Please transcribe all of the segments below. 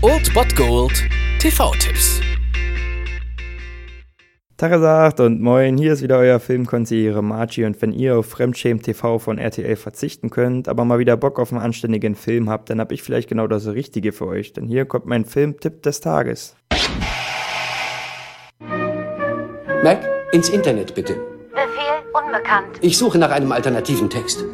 Old Bot Gold TV-Tipps. Tagesagt und moin, hier ist wieder euer Filmkonsigliere Margie und wenn ihr auf Fremdschämen TV von RTL verzichten könnt, aber mal wieder Bock auf einen anständigen Film habt, dann hab ich vielleicht genau das Richtige für euch, denn hier kommt mein Filmtipp des Tages. Mac, ins Internet bitte. Befehl unbekannt. Ich suche nach einem alternativen Text.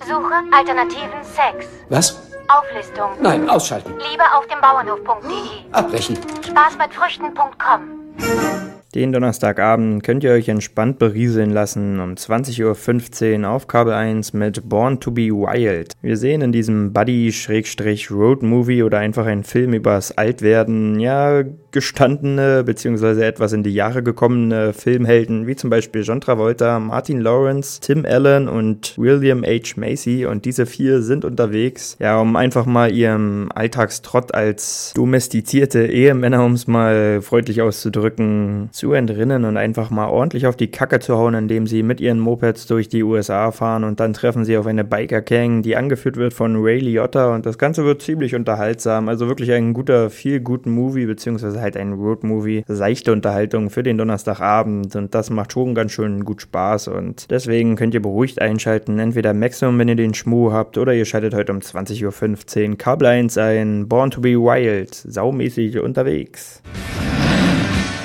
Suche alternativen Sex. Was? Auflistung. Nein, ausschalten. Lieber auf dem Bauernhof.de. Abbrechen. Spaßmitfrüchten.com. Den Donnerstagabend könnt ihr euch entspannt berieseln lassen um 20.15 Uhr auf Kabel 1 mit Born to be Wild. Wir sehen in diesem Buddy-Road-Movie oder einfach ein Film übers Altwerden, ja, gestandene bzw. etwas in die Jahre gekommene Filmhelden, wie zum Beispiel John Travolta, Martin Lawrence, Tim Allen und William H. Macy. Und diese vier sind unterwegs, ja, um einfach mal ihrem Alltagstrott als domestizierte Ehemänner, um es mal freundlich auszudrücken, zu entrinnen und einfach mal ordentlich auf die Kacke zu hauen, indem sie mit ihren Mopeds durch die USA fahren und dann treffen sie auf eine Biker-Gang, die angeführt wird von Ray Liotta und das Ganze wird ziemlich unterhaltsam. Also wirklich ein guter, viel guten Movie, beziehungsweise halt ein Road-Movie, seichte Unterhaltung für den Donnerstagabend und das macht schon ganz schön gut Spaß und deswegen könnt ihr beruhigt einschalten, entweder Maximum, wenn ihr den Schmu habt oder ihr schaltet heute um 20.15 Uhr Kabel 1 ein, Born to be Wild, saumäßig unterwegs.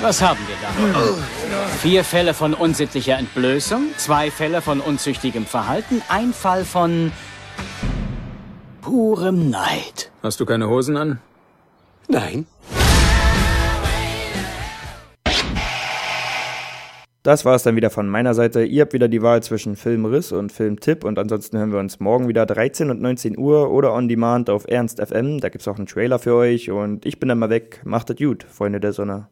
Was haben wir da? Vier Fälle von unsittlicher Entblößung, zwei Fälle von unzüchtigem Verhalten, ein Fall von purem Neid. Hast du keine Hosen an? Nein. Das war es dann wieder von meiner Seite. Ihr habt wieder die Wahl zwischen Filmriss und Filmtipp und ansonsten hören wir uns morgen wieder 13 und 19 Uhr oder on demand auf Ernst FM. Da gibt's auch einen Trailer für euch und ich bin dann mal weg. Macht es gut, Freunde der Sonne.